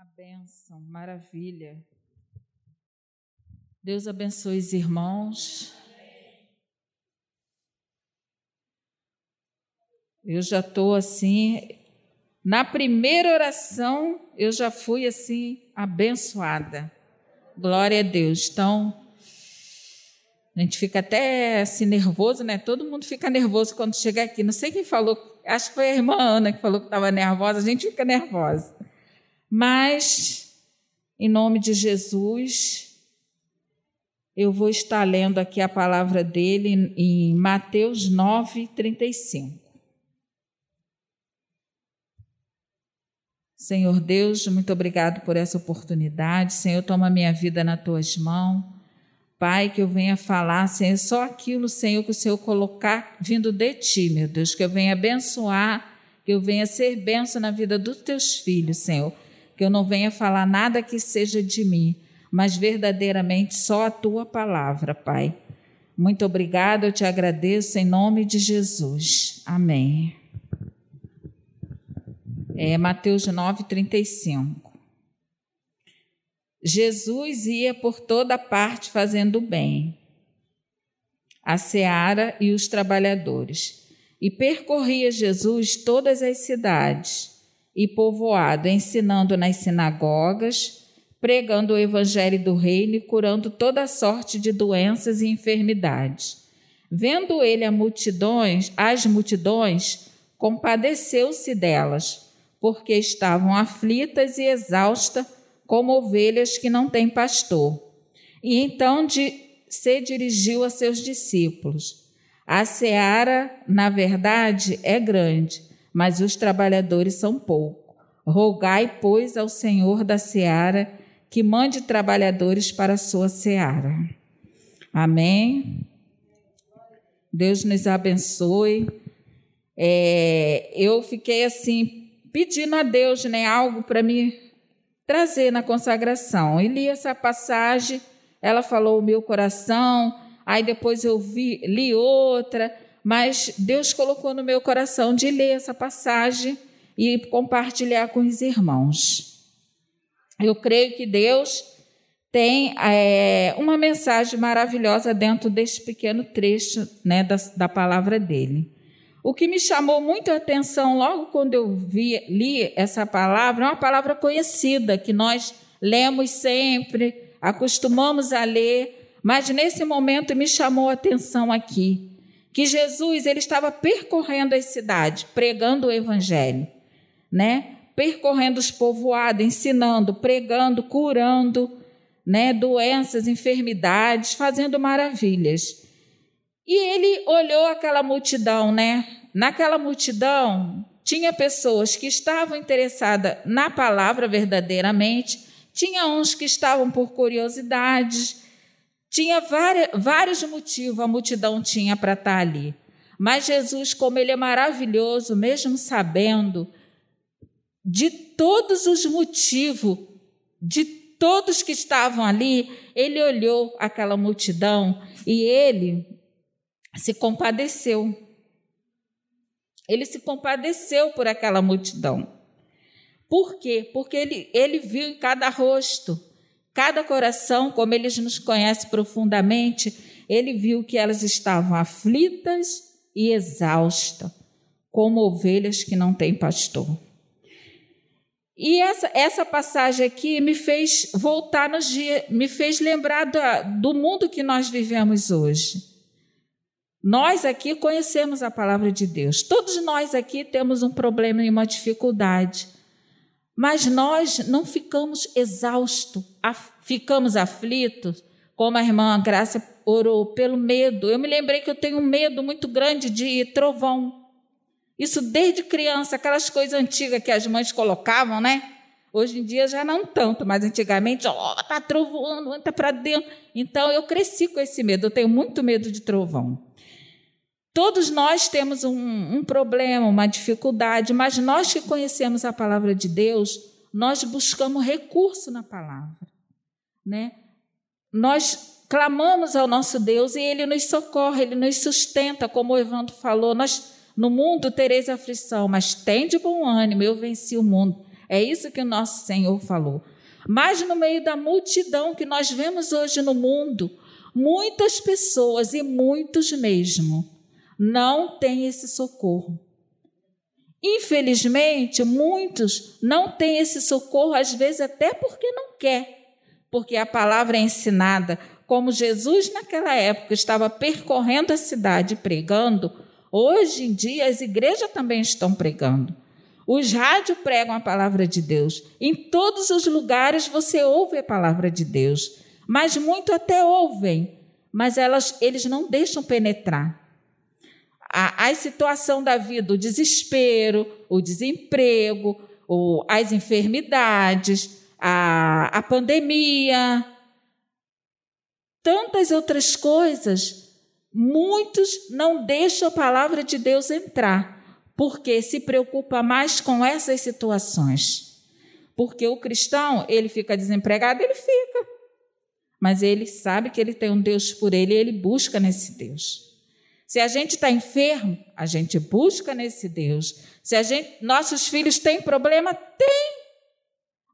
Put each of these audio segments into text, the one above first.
Uma bênção, maravilha. Deus abençoe os irmãos. Eu já estou assim, na primeira oração, eu já fui assim, abençoada. Glória a Deus. Então, a gente fica até assim nervoso, né? Todo mundo fica nervoso quando chega aqui. Não sei quem falou, acho que foi a irmã Ana que falou que estava nervosa, a gente fica nervosa. Mas, em nome de Jesus, eu vou estar lendo aqui a palavra dele em Mateus 9, 35. Senhor Deus, muito obrigado por essa oportunidade. Senhor, toma minha vida nas tuas mãos. Pai, que eu venha falar, Senhor, só aquilo, Senhor, que o Senhor colocar vindo de ti, meu Deus, que eu venha abençoar, que eu venha ser benção na vida dos teus filhos, Senhor. Que eu não venha falar nada que seja de mim, mas verdadeiramente só a tua palavra, Pai. Muito obrigado, eu te agradeço em nome de Jesus. Amém é, Mateus 9, 35. Jesus ia por toda parte fazendo bem, a seara e os trabalhadores. E percorria Jesus todas as cidades e povoado, ensinando nas sinagogas, pregando o evangelho do reino e curando toda sorte de doenças e enfermidades. Vendo ele a multidões, as multidões, compadeceu-se delas porque estavam aflitas e exaustas, como ovelhas que não têm pastor. E então de, se dirigiu a seus discípulos: A seara, na verdade, é grande, mas os trabalhadores são poucos. Rogai, pois, ao Senhor da seara que mande trabalhadores para a sua seara. Amém. Deus nos abençoe. É, eu fiquei assim pedindo a Deus né, algo para me trazer na consagração. E li essa passagem, ela falou o meu coração, aí depois eu vi, li outra, mas Deus colocou no meu coração de ler essa passagem e compartilhar com os irmãos. Eu creio que Deus tem é, uma mensagem maravilhosa dentro deste pequeno trecho né, da, da palavra dele. O que me chamou muito a atenção logo quando eu vi, li essa palavra, é uma palavra conhecida, que nós lemos sempre, acostumamos a ler, mas nesse momento me chamou a atenção aqui, que Jesus ele estava percorrendo as cidades, pregando o evangelho, né? Percorrendo os povoados, ensinando, pregando, curando, né, doenças, enfermidades, fazendo maravilhas. E ele olhou aquela multidão, né? Naquela multidão tinha pessoas que estavam interessadas na palavra verdadeiramente, tinha uns que estavam por curiosidade, tinha vários motivos a multidão tinha para estar ali. Mas Jesus, como ele é maravilhoso, mesmo sabendo de todos os motivos, de todos que estavam ali, ele olhou aquela multidão e ele se compadeceu. Ele se compadeceu por aquela multidão. Por quê? Porque ele, ele viu em cada rosto, cada coração, como ele nos conhece profundamente, ele viu que elas estavam aflitas e exaustas, como ovelhas que não têm pastor. E essa, essa passagem aqui me fez voltar nos dias, me fez lembrar da, do mundo que nós vivemos hoje. Nós aqui conhecemos a palavra de Deus. Todos nós aqui temos um problema e uma dificuldade. Mas nós não ficamos exaustos, ficamos aflitos, como a irmã Graça orou, pelo medo. Eu me lembrei que eu tenho um medo muito grande de trovão. Isso desde criança, aquelas coisas antigas que as mães colocavam, né? Hoje em dia já não tanto, mas antigamente, ó, oh, tá trovando, entra para dentro. Então eu cresci com esse medo, eu tenho muito medo de trovão. Todos nós temos um, um, problema, uma dificuldade, mas nós que conhecemos a palavra de Deus, nós buscamos recurso na palavra, né? Nós clamamos ao nosso Deus e Ele nos socorre, Ele nos sustenta, como o Evandro falou. Nós no mundo tereis aflição, mas tem de bom ânimo, eu venci o mundo. É isso que o nosso Senhor falou. Mas no meio da multidão que nós vemos hoje no mundo, muitas pessoas e muitos mesmo não têm esse socorro. Infelizmente, muitos não têm esse socorro, às vezes até porque não quer, porque a palavra é ensinada, como Jesus naquela época estava percorrendo a cidade pregando, hoje em dia as igrejas também estão pregando. Os rádios pregam a palavra de Deus. Em todos os lugares você ouve a palavra de Deus. Mas muito até ouvem, mas elas, eles não deixam penetrar. A, a situação da vida, o desespero, o desemprego, o, as enfermidades, a, a pandemia, tantas outras coisas, muitos não deixam a palavra de Deus entrar porque se preocupa mais com essas situações. Porque o cristão, ele fica desempregado, ele fica. Mas ele sabe que ele tem um Deus por ele e ele busca nesse Deus. Se a gente está enfermo, a gente busca nesse Deus. Se a gente, nossos filhos têm problema, tem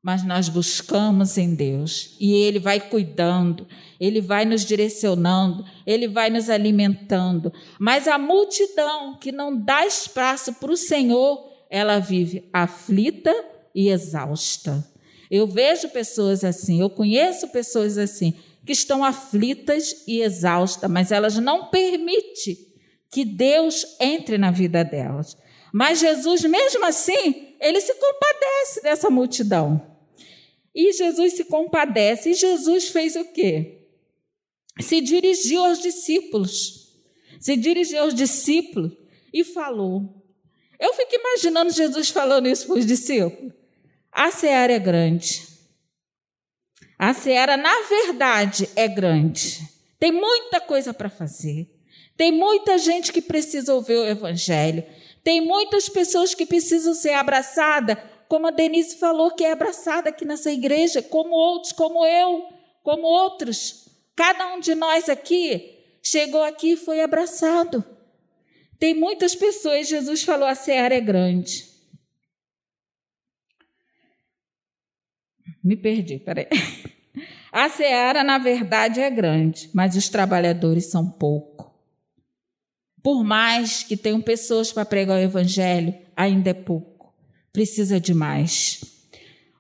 mas nós buscamos em Deus e Ele vai cuidando, Ele vai nos direcionando, Ele vai nos alimentando. Mas a multidão que não dá espaço para o Senhor, ela vive aflita e exausta. Eu vejo pessoas assim, eu conheço pessoas assim, que estão aflitas e exaustas, mas elas não permitem que Deus entre na vida delas. Mas Jesus, mesmo assim, ele se compadece dessa multidão. E Jesus se compadece. E Jesus fez o quê? Se dirigiu aos discípulos. Se dirigiu aos discípulos e falou. Eu fico imaginando Jesus falando isso para os discípulos. A seara é grande. A seara, na verdade, é grande. Tem muita coisa para fazer. Tem muita gente que precisa ouvir o Evangelho. Tem muitas pessoas que precisam ser abraçadas como a Denise falou, que é abraçada aqui nessa igreja, como outros, como eu, como outros. Cada um de nós aqui chegou aqui e foi abraçado. Tem muitas pessoas, Jesus falou, a seara é grande. Me perdi, peraí. A seara, na verdade, é grande, mas os trabalhadores são pouco. Por mais que tenham pessoas para pregar o evangelho, ainda é pouco precisa de mais.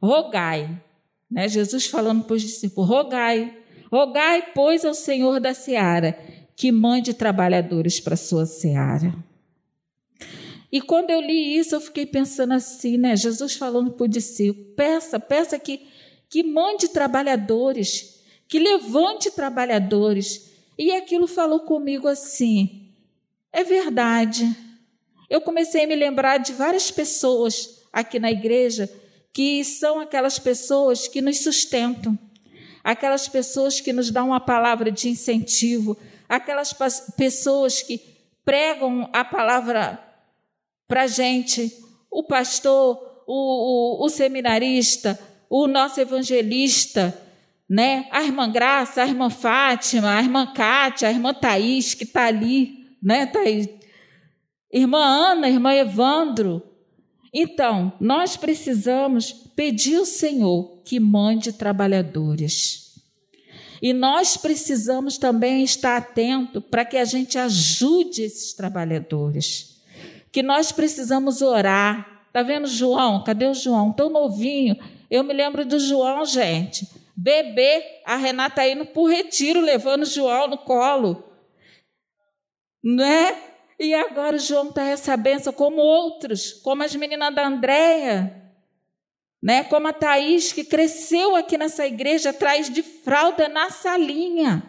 Rogai, né? Jesus falando para os discípulos: rogai, rogai, pois, ao Senhor da seara que mande trabalhadores para a sua seara. E quando eu li isso, eu fiquei pensando assim, né? Jesus falando para o discípulo: peça, peça que, que mande trabalhadores, que levante trabalhadores. E aquilo falou comigo assim: é verdade. Eu comecei a me lembrar de várias pessoas aqui na igreja, que são aquelas pessoas que nos sustentam, aquelas pessoas que nos dão uma palavra de incentivo, aquelas pessoas que pregam a palavra para a gente, o pastor, o, o, o seminarista, o nosso evangelista, né? A irmã Graça, a irmã Fátima, a irmã Cátia, a irmã Thaís, que está ali, né, Thaís? Irmã Ana, irmã Evandro, então, nós precisamos pedir ao Senhor que mande trabalhadores. E nós precisamos também estar atento para que a gente ajude esses trabalhadores. Que nós precisamos orar. Tá vendo João? Cadê o João? Tão novinho. Eu me lembro do João, gente. Bebê, a Renata indo para o retiro, levando o João no colo. Né? E agora João está essa benção, como outros, como as meninas da Andréia, né? como a Thaís, que cresceu aqui nessa igreja atrás de fralda na salinha.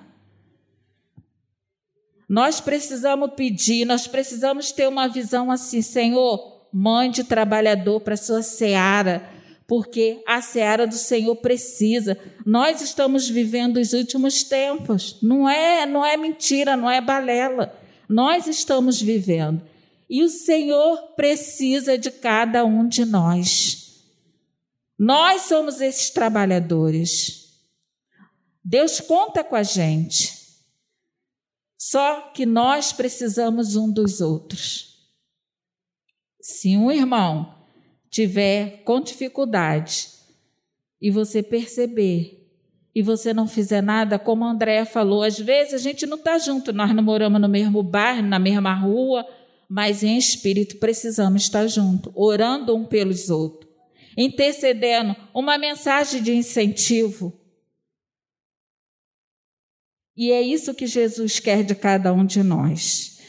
Nós precisamos pedir, nós precisamos ter uma visão assim, Senhor, mande trabalhador para a sua seara, porque a seara do Senhor precisa. Nós estamos vivendo os últimos tempos. Não é, não é mentira, não é balela nós estamos vivendo. E o Senhor precisa de cada um de nós. Nós somos esses trabalhadores. Deus conta com a gente. Só que nós precisamos um dos outros. Se um irmão tiver com dificuldade e você perceber e você não fizer nada, como a Andréa falou, às vezes a gente não está junto, nós não moramos no mesmo bairro, na mesma rua, mas em espírito precisamos estar juntos, orando um pelos outros, intercedendo, uma mensagem de incentivo. E é isso que Jesus quer de cada um de nós.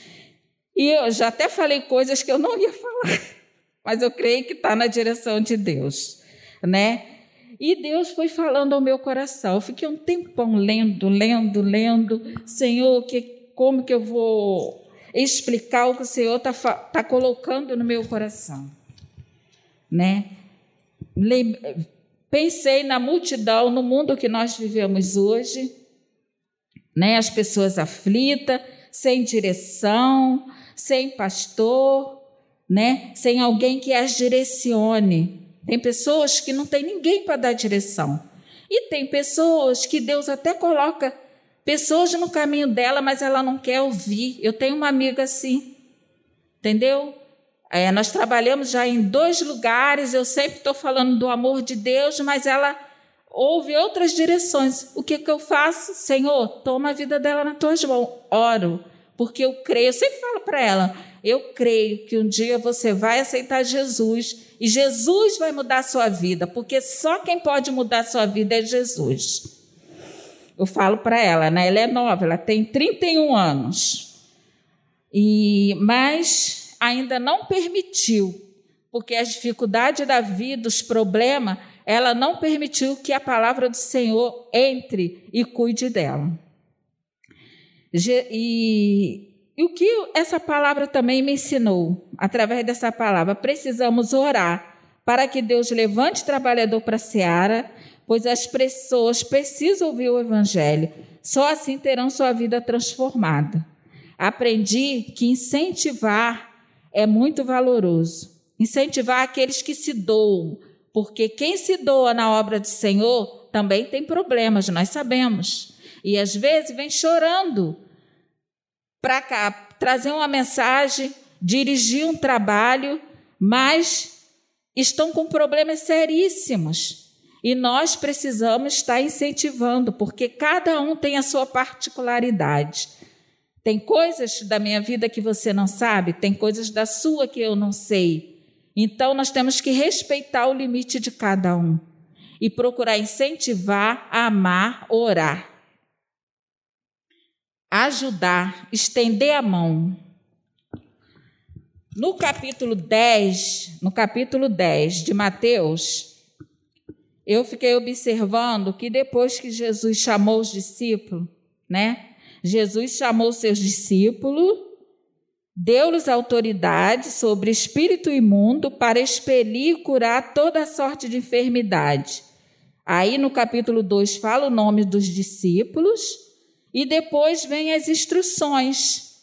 E eu já até falei coisas que eu não ia falar, mas eu creio que está na direção de Deus, né? E Deus foi falando ao meu coração. Eu fiquei um tempão lendo, lendo, lendo. Senhor, que, como que eu vou explicar o que o Senhor está tá colocando no meu coração? Né? Pensei na multidão, no mundo que nós vivemos hoje, né? as pessoas aflitas, sem direção, sem pastor, né? sem alguém que as direcione. Tem pessoas que não tem ninguém para dar direção. E tem pessoas que Deus até coloca pessoas no caminho dela, mas ela não quer ouvir. Eu tenho uma amiga assim, entendeu? É, nós trabalhamos já em dois lugares, eu sempre estou falando do amor de Deus, mas ela ouve outras direções. O que, que eu faço? Senhor, toma a vida dela nas tuas mãos. Oro, porque eu creio. Eu sempre falo para ela: eu creio que um dia você vai aceitar Jesus e Jesus vai mudar a sua vida, porque só quem pode mudar a sua vida é Jesus. Eu falo para ela, né? Ela é nova, ela tem 31 anos. E mas ainda não permitiu, porque as dificuldades da vida, os problemas, ela não permitiu que a palavra do Senhor entre e cuide dela. E e o que essa palavra também me ensinou, através dessa palavra, precisamos orar para que Deus levante trabalhador para a seara, pois as pessoas precisam ouvir o Evangelho, só assim terão sua vida transformada. Aprendi que incentivar é muito valoroso. Incentivar aqueles que se doam, porque quem se doa na obra do Senhor também tem problemas, nós sabemos. E às vezes vem chorando para cá, trazer uma mensagem, dirigir um trabalho, mas estão com problemas seríssimos. E nós precisamos estar incentivando, porque cada um tem a sua particularidade. Tem coisas da minha vida que você não sabe, tem coisas da sua que eu não sei. Então nós temos que respeitar o limite de cada um e procurar incentivar, amar, orar ajudar, estender a mão. No capítulo 10, no capítulo 10 de Mateus, eu fiquei observando que depois que Jesus chamou os discípulos, né? Jesus chamou seus discípulos, deu-lhes autoridade sobre espírito imundo para expelir e curar toda sorte de enfermidade. Aí no capítulo 2 fala o nome dos discípulos e depois vem as instruções.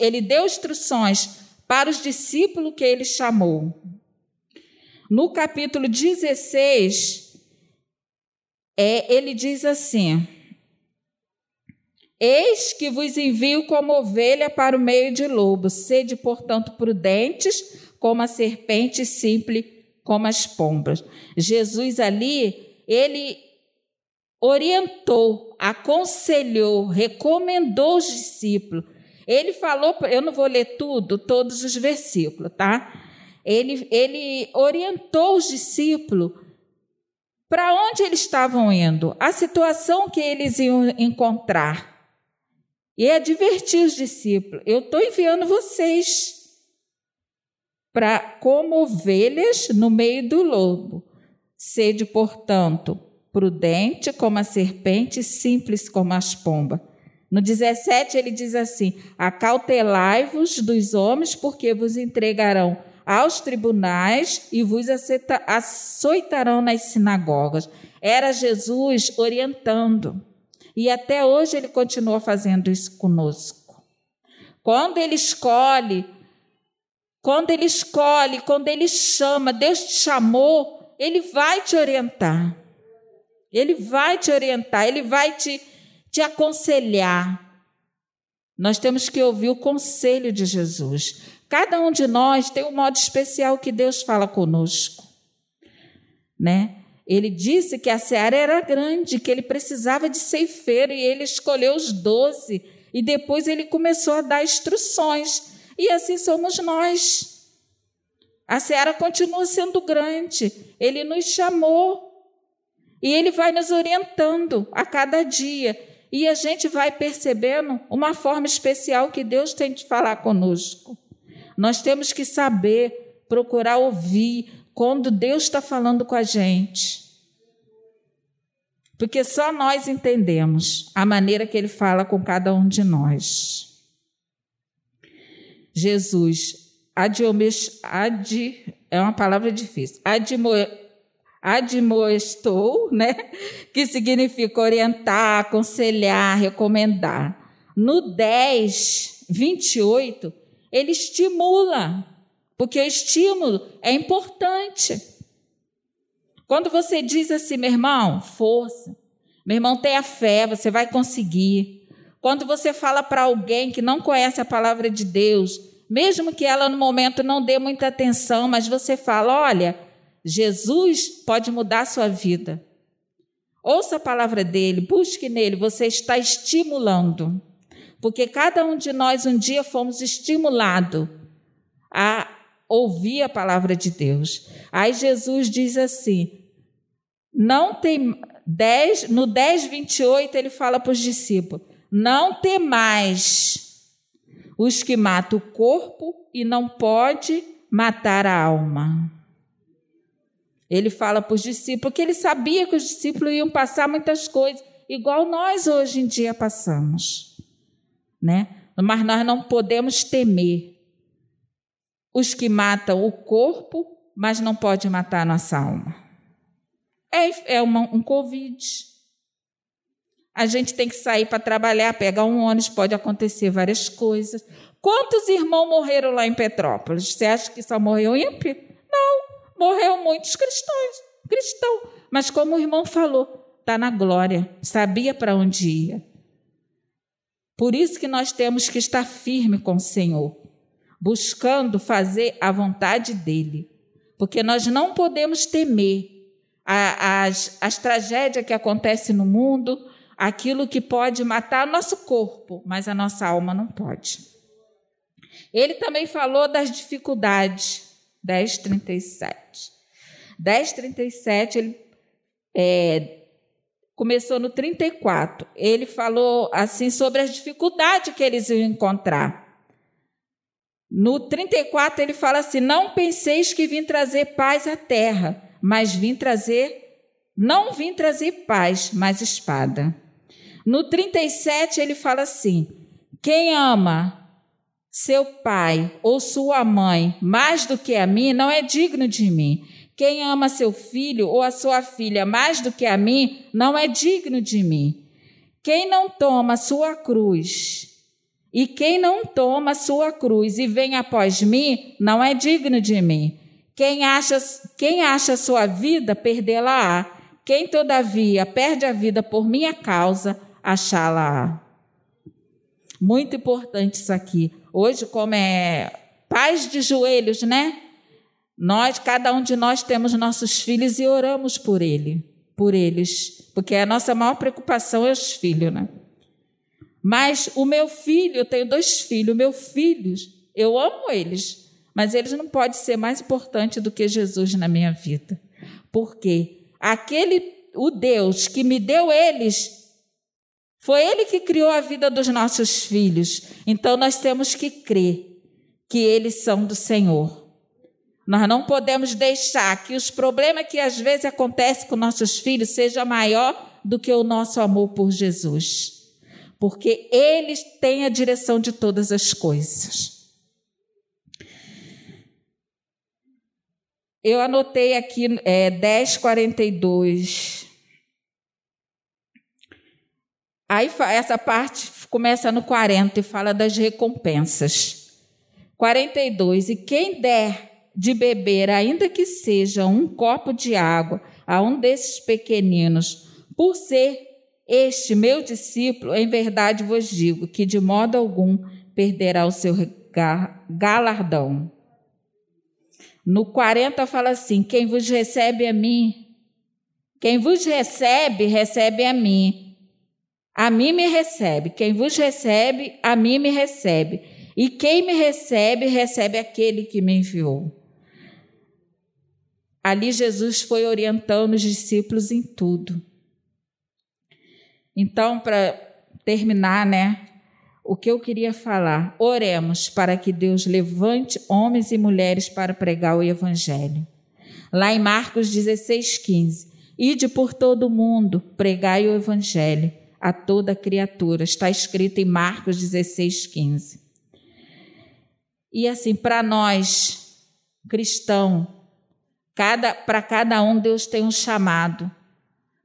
Ele deu instruções para os discípulos que ele chamou. No capítulo 16, é, ele diz assim: Eis que vos envio como ovelha para o meio de lobo, sede, portanto, prudentes como a serpente, simples como as pombas. Jesus ali, ele orientou, aconselhou, recomendou os discípulos. Ele falou, eu não vou ler tudo, todos os versículos, tá? Ele, ele orientou os discípulos para onde eles estavam indo, a situação que eles iam encontrar. E advertir os discípulos: eu estou enviando vocês para como ovelhas no meio do lobo. Sede, portanto, prudente como a serpente, simples como as pombas. No 17 ele diz assim: Acautelai-vos dos homens, porque vos entregarão aos tribunais e vos açoitarão nas sinagogas. Era Jesus orientando. E até hoje ele continua fazendo isso conosco. Quando ele escolhe, quando ele escolhe, quando ele chama, Deus te chamou, ele vai te orientar. Ele vai te orientar, ele vai te, te aconselhar. Nós temos que ouvir o conselho de Jesus. Cada um de nós tem um modo especial que Deus fala conosco, né? Ele disse que a seara era grande, que ele precisava de ceifeiro e ele escolheu os doze e depois ele começou a dar instruções. E assim somos nós. A seara continua sendo grande. Ele nos chamou e ele vai nos orientando a cada dia. E a gente vai percebendo uma forma especial que Deus tem de falar conosco. Nós temos que saber, procurar ouvir quando Deus está falando com a gente. Porque só nós entendemos a maneira que Ele fala com cada um de nós. Jesus, adiomes, ad, é uma palavra difícil, admo, admoestou, né? que significa orientar, aconselhar, recomendar. No 10, 28, ele estimula, porque o estímulo é importante. Quando você diz assim, meu irmão, força, meu irmão, tenha fé, você vai conseguir. Quando você fala para alguém que não conhece a palavra de Deus, mesmo que ela no momento não dê muita atenção, mas você fala: olha, Jesus pode mudar a sua vida. Ouça a palavra dele, busque nele, você está estimulando porque cada um de nós um dia fomos estimulados a ouvir a palavra de Deus. Aí Jesus diz assim: não tem 10, no 10, 28, ele fala para os discípulos: não tem mais os que matam o corpo e não pode matar a alma. Ele fala para os discípulos que ele sabia que os discípulos iam passar muitas coisas, igual nós hoje em dia passamos né? Mas nós não podemos temer os que matam o corpo, mas não pode matar a nossa alma. É, é uma, um Covid. A gente tem que sair para trabalhar, pegar um ônibus, pode acontecer várias coisas. Quantos irmãos morreram lá em Petrópolis? Você acha que só morreu ímpio? Não, morreu muitos cristãos, cristão. Mas como o irmão falou, está na glória, sabia para onde ia. Por isso que nós temos que estar firme com o Senhor, buscando fazer a vontade dele, porque nós não podemos temer as, as tragédias que acontecem no mundo, aquilo que pode matar nosso corpo, mas a nossa alma não pode. Ele também falou das dificuldades, 10:37. 10:37 ele é, começou no 34. Ele falou assim sobre as dificuldades que eles iam encontrar. No 34 ele fala assim: "Não penseis que vim trazer paz à terra, mas vim trazer não vim trazer paz, mas espada." No 37 ele fala assim: "Quem ama seu pai ou sua mãe mais do que a mim não é digno de mim." Quem ama seu filho ou a sua filha mais do que a mim, não é digno de mim. Quem não toma sua cruz, e quem não toma sua cruz e vem após mim, não é digno de mim. Quem acha, quem acha sua vida, perdê-la-á. Quem, todavia, perde a vida por minha causa, achá-la-á. Muito importante isso aqui. Hoje, como é paz de joelhos, né? Nós, cada um de nós temos nossos filhos e oramos por ele, por eles, porque a nossa maior preocupação é os filhos, né? Mas o meu filho, eu tenho dois filhos, meus filhos, eu amo eles, mas eles não podem ser mais importantes do que Jesus na minha vida. Porque aquele, o Deus que me deu eles, foi ele que criou a vida dos nossos filhos. Então nós temos que crer que eles são do Senhor. Nós não podemos deixar que os problemas que às vezes acontecem com nossos filhos seja maior do que o nosso amor por Jesus. Porque eles têm a direção de todas as coisas. Eu anotei aqui é, 1042. Aí essa parte começa no 40 e fala das recompensas. 42. E quem der de beber, ainda que seja um copo de água, a um desses pequeninos, por ser este meu discípulo, em verdade vos digo que de modo algum perderá o seu galardão. No 40 fala assim: quem vos recebe a mim, quem vos recebe, recebe a mim. A mim me recebe. Quem vos recebe, a mim me recebe. E quem me recebe, recebe aquele que me enviou. Ali Jesus foi orientando os discípulos em tudo. Então, para terminar, né? O que eu queria falar, oremos para que Deus levante homens e mulheres para pregar o Evangelho. Lá em Marcos 16, 15. Ide por todo o mundo, pregai o Evangelho a toda criatura. Está escrito em Marcos 16, 15. E assim, para nós, cristão, cada, para cada um Deus tem um chamado.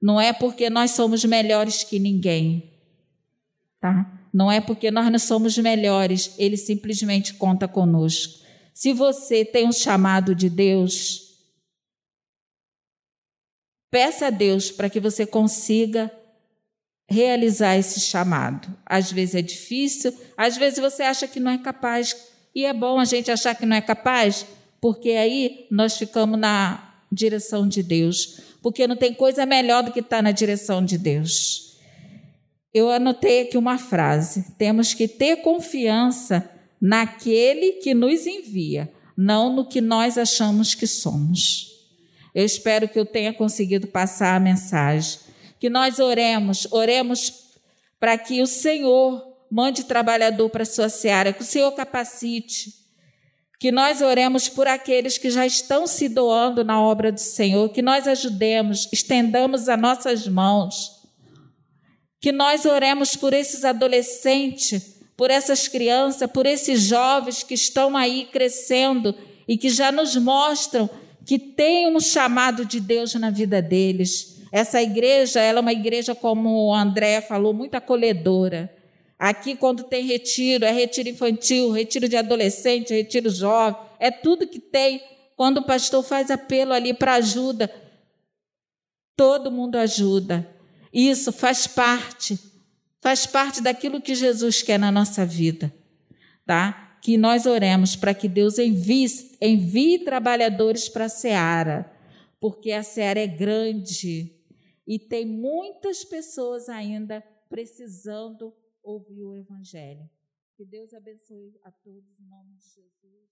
Não é porque nós somos melhores que ninguém, tá? Não é porque nós não somos melhores, ele simplesmente conta conosco. Se você tem um chamado de Deus, peça a Deus para que você consiga realizar esse chamado. Às vezes é difícil, às vezes você acha que não é capaz, e é bom a gente achar que não é capaz, porque aí nós ficamos na direção de Deus, porque não tem coisa melhor do que estar na direção de Deus. Eu anotei aqui uma frase: temos que ter confiança naquele que nos envia, não no que nós achamos que somos. Eu espero que eu tenha conseguido passar a mensagem que nós oremos, oremos para que o Senhor mande trabalhador para a sua seara, que o Senhor capacite, que nós oremos por aqueles que já estão se doando na obra do Senhor, que nós ajudemos, estendamos as nossas mãos, que nós oremos por esses adolescentes, por essas crianças, por esses jovens que estão aí crescendo e que já nos mostram que tem um chamado de Deus na vida deles. Essa igreja, ela é uma igreja, como o André falou, muito acolhedora. Aqui, quando tem retiro, é retiro infantil, retiro de adolescente, retiro jovem, é tudo que tem. Quando o pastor faz apelo ali para ajuda, todo mundo ajuda. Isso faz parte, faz parte daquilo que Jesus quer na nossa vida, tá? Que nós oremos para que Deus envie, envie trabalhadores para a seara, porque a seara é grande e tem muitas pessoas ainda precisando ouvir o Evangelho. Que Deus abençoe a todos em nome de Jesus.